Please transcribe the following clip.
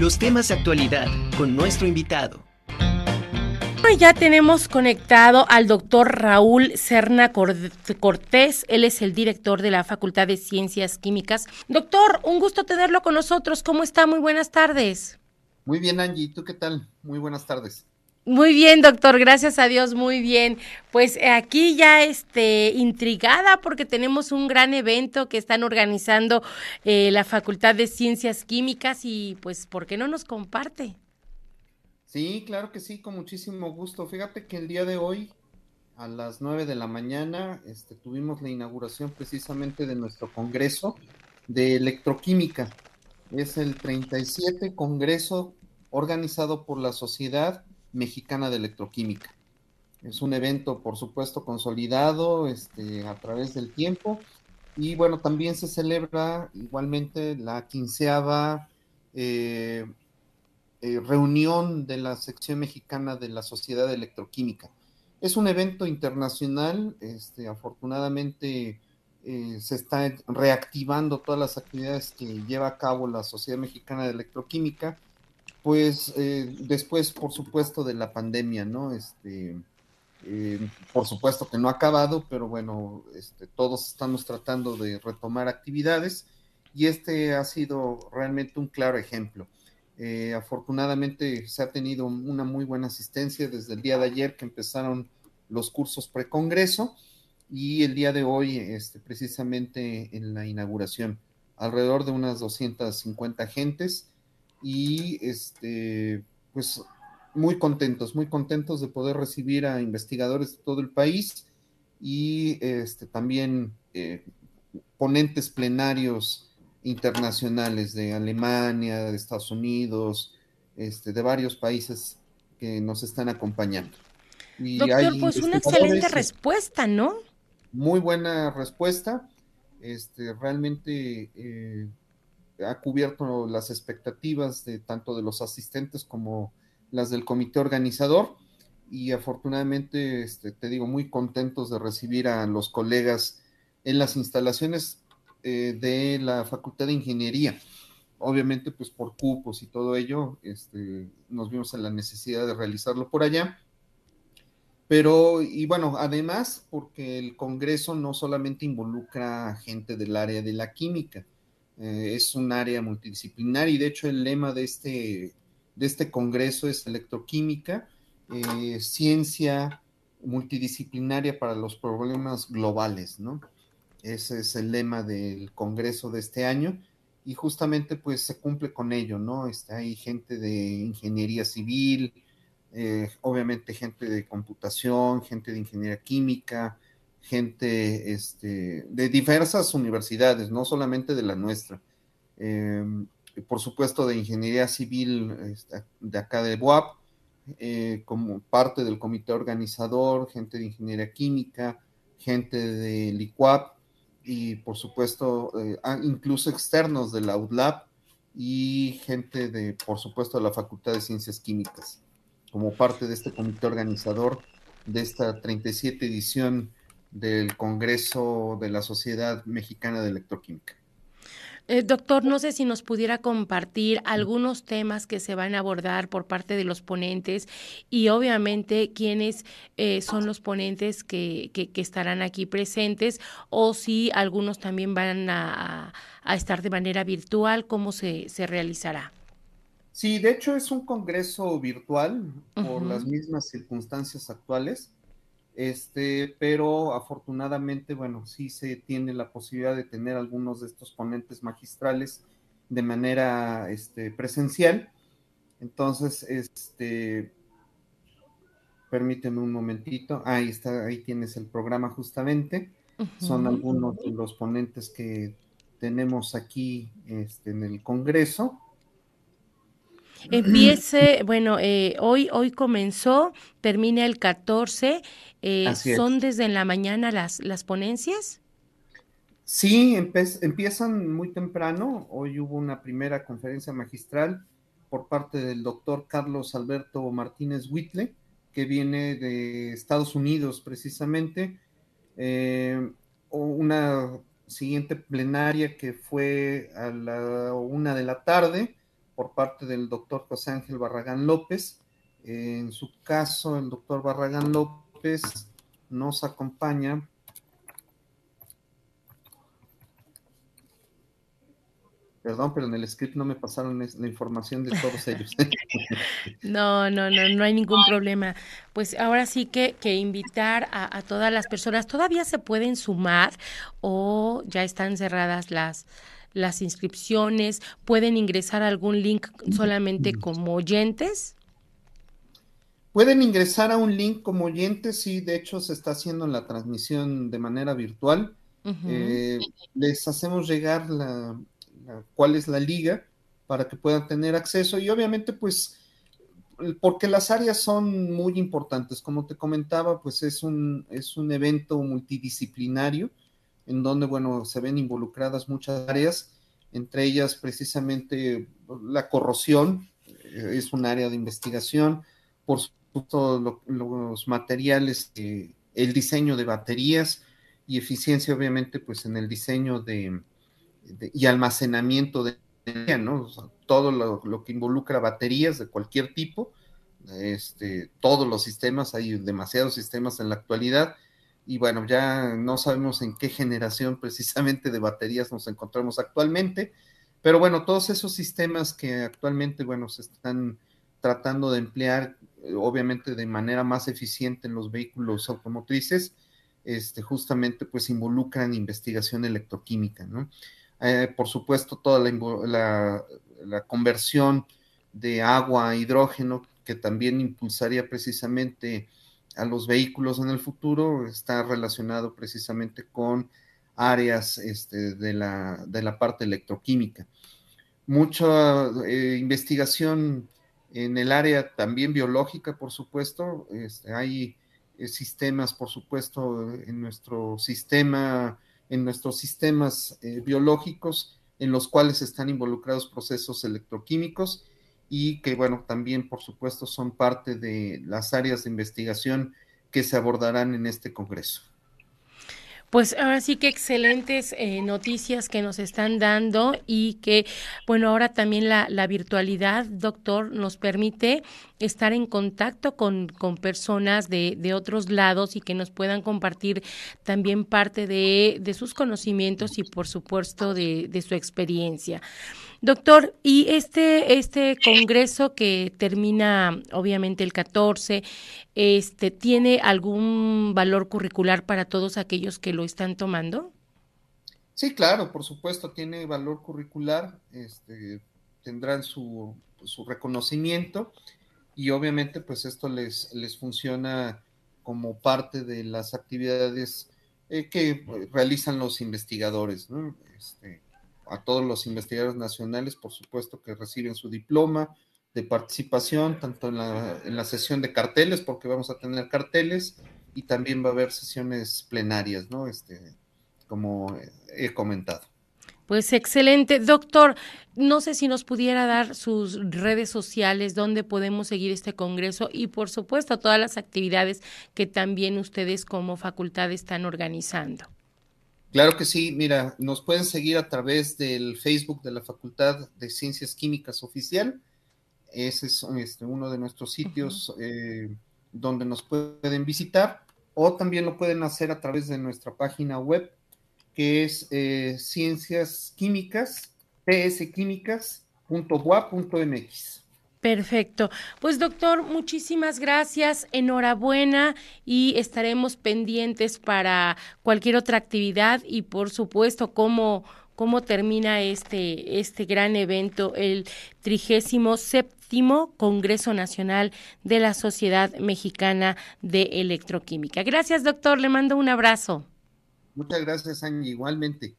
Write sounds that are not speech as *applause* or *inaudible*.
Los temas de actualidad con nuestro invitado. Ya tenemos conectado al doctor Raúl Serna Cortés. Él es el director de la Facultad de Ciencias Químicas. Doctor, un gusto tenerlo con nosotros. ¿Cómo está? Muy buenas tardes. Muy bien, Angie. ¿Tú qué tal? Muy buenas tardes. Muy bien, doctor, gracias a Dios, muy bien. Pues eh, aquí ya este intrigada porque tenemos un gran evento que están organizando eh, la Facultad de Ciencias Químicas y pues ¿por qué no nos comparte? Sí, claro que sí, con muchísimo gusto. Fíjate que el día de hoy a las nueve de la mañana este, tuvimos la inauguración precisamente de nuestro Congreso de Electroquímica. Es el 37 Congreso organizado por la Sociedad Mexicana de Electroquímica. Es un evento, por supuesto, consolidado este, a través del tiempo. Y bueno, también se celebra igualmente la quinceava eh, eh, reunión de la sección mexicana de la Sociedad de Electroquímica. Es un evento internacional, este, afortunadamente eh, se están reactivando todas las actividades que lleva a cabo la Sociedad Mexicana de Electroquímica pues eh, después, por supuesto, de la pandemia, ¿no? Este, eh, por supuesto que no ha acabado, pero bueno, este, todos estamos tratando de retomar actividades y este ha sido realmente un claro ejemplo. Eh, afortunadamente se ha tenido una muy buena asistencia desde el día de ayer que empezaron los cursos precongreso y el día de hoy, este, precisamente en la inauguración, alrededor de unas 250 gentes y este, pues muy contentos, muy contentos de poder recibir a investigadores de todo el país y este, también eh, ponentes plenarios internacionales de Alemania, de Estados Unidos, este, de varios países que nos están acompañando. Y Doctor, pues una excelente respuesta, ¿no? Muy buena respuesta. Este, realmente eh, ha cubierto las expectativas de tanto de los asistentes como las del comité organizador y afortunadamente, este, te digo, muy contentos de recibir a los colegas en las instalaciones eh, de la Facultad de Ingeniería. Obviamente, pues por cupos y todo ello, este, nos vimos en la necesidad de realizarlo por allá. Pero, y bueno, además, porque el Congreso no solamente involucra gente del área de la química, eh, es un área multidisciplinar y de hecho el lema de este, de este congreso es electroquímica, eh, ciencia multidisciplinaria para los problemas globales, ¿no? Ese es el lema del congreso de este año y justamente pues se cumple con ello, ¿no? Está gente de ingeniería civil, eh, obviamente gente de computación, gente de ingeniería química, gente este, de diversas universidades, no solamente de la nuestra. Em, por supuesto, de ingeniería civil este, de acá de BUAP, eh, como parte del comité organizador, gente de ingeniería química, gente de LICUAP y por supuesto eh, ah, incluso externos de la UDLAB y gente de, por supuesto, de la Facultad de Ciencias Químicas, como parte de este comité organizador de esta 37 edición del Congreso de la Sociedad Mexicana de Electroquímica. Eh, doctor, no sé si nos pudiera compartir algunos temas que se van a abordar por parte de los ponentes y obviamente quiénes eh, son los ponentes que, que, estarán aquí presentes o si algunos también van a, estar de manera virtual, cómo se, se, realizará. Sí, de hecho es un congreso virtual por las mismas circunstancias actuales. Este, pero afortunadamente, bueno, sí se tiene la posibilidad de tener algunos de estos ponentes magistrales de manera este, presencial. Entonces, este, permíteme un momentito. Ahí está, ahí tienes el programa justamente. Son algunos de los ponentes que tenemos aquí este, en el Congreso. Empiece, bueno, eh, hoy, hoy comenzó, termina el 14. Eh, ¿Son desde la mañana las, las ponencias? Sí, empiezan muy temprano. Hoy hubo una primera conferencia magistral por parte del doctor Carlos Alberto Martínez Whitley, que viene de Estados Unidos precisamente. Eh, una siguiente plenaria que fue a la una de la tarde por parte del doctor José Ángel Barragán López. en su caso, el doctor Barragán López nos acompaña Perdón, pero en el script no me pasaron la información de todos ellos. *laughs* no, no, no, no hay ningún problema. Pues ahora sí que, que invitar a, a, todas las personas, ¿todavía se pueden sumar o ya están cerradas las, las inscripciones? ¿Pueden ingresar a algún link solamente como oyentes? Pueden ingresar a un link como oyentes, sí, de hecho se está haciendo la transmisión de manera virtual. eh, les hacemos llegar la, cuál es la liga para que puedan tener acceso y obviamente pues porque las áreas son muy importantes, como te comentaba, pues es un, es un evento multidisciplinario en donde, bueno, se ven involucradas muchas áreas, entre ellas precisamente la corrosión, eh, es un área de investigación, por supuesto lo, los materiales, eh, el diseño de baterías y eficiencia obviamente pues en el diseño de, y almacenamiento de energía, ¿no? Todo lo, lo, que involucra baterías de cualquier tipo, este, todos los sistemas, hay demasiados sistemas en la actualidad, y bueno, ya no sabemos en qué generación precisamente de baterías nos encontramos actualmente, pero bueno, todos esos sistemas que actualmente, bueno, se están tratando de emplear, obviamente de manera más eficiente en los vehículos automotrices, este, justamente pues involucran investigación electroquímica, ¿no? eh, por supuesto, toda la, la, conversión de agua a hidrógeno, que también impulsaría precisamente a los vehículos en el futuro, está relacionado precisamente con áreas este, de, la, de, la, parte electroquímica. Mucha eh, investigación en el área también biológica, por supuesto. Este, hay eh, sistemas, por supuesto, en nuestro sistema en nuestros sistemas eh, biológicos en los cuales están involucrados procesos electroquímicos y que, bueno, también, por supuesto, son parte de las áreas de investigación que se abordarán en este Congreso. Pues ahora sí que excelentes eh, noticias que nos están dando y que, bueno, ahora también la, la virtualidad, doctor, nos permite estar en contacto con, con personas de, de, otros lados y que nos puedan compartir también parte de, de sus conocimientos y, por supuesto, de, de su experiencia. Doctor, y este, este congreso que termina obviamente el 14, este, ¿tiene algún valor curricular para todos aquellos que lo están tomando? Sí, claro, por supuesto, tiene valor curricular, este, tendrán su, su reconocimiento y obviamente pues esto les, les funciona como parte de las actividades eh, que realizan los investigadores, ¿no? Este, a todos los investigadores nacionales, por supuesto, que reciben su diploma de participación, tanto en la, en la sesión de carteles, porque vamos a tener carteles, y también va a haber sesiones plenarias, ¿no? Este, como he comentado. Pues excelente. Doctor, no sé si nos pudiera dar sus redes sociales, donde podemos seguir este Congreso y, por supuesto, todas las actividades que también ustedes como facultad están organizando. Claro que sí, mira, nos pueden seguir a través del Facebook de la Facultad de Ciencias Químicas Oficial. Ese es este, uno de nuestros sitios uh -huh. eh, donde nos pueden visitar o también lo pueden hacer a través de nuestra página web que es eh, Ciencias Químicas. Perfecto. Pues doctor, muchísimas gracias, enhorabuena y estaremos pendientes para cualquier otra actividad y por supuesto cómo, cómo termina este, este gran evento, el trigésimo séptimo Congreso Nacional de la Sociedad Mexicana de Electroquímica. Gracias, doctor, le mando un abrazo. Muchas gracias, Angie, igualmente.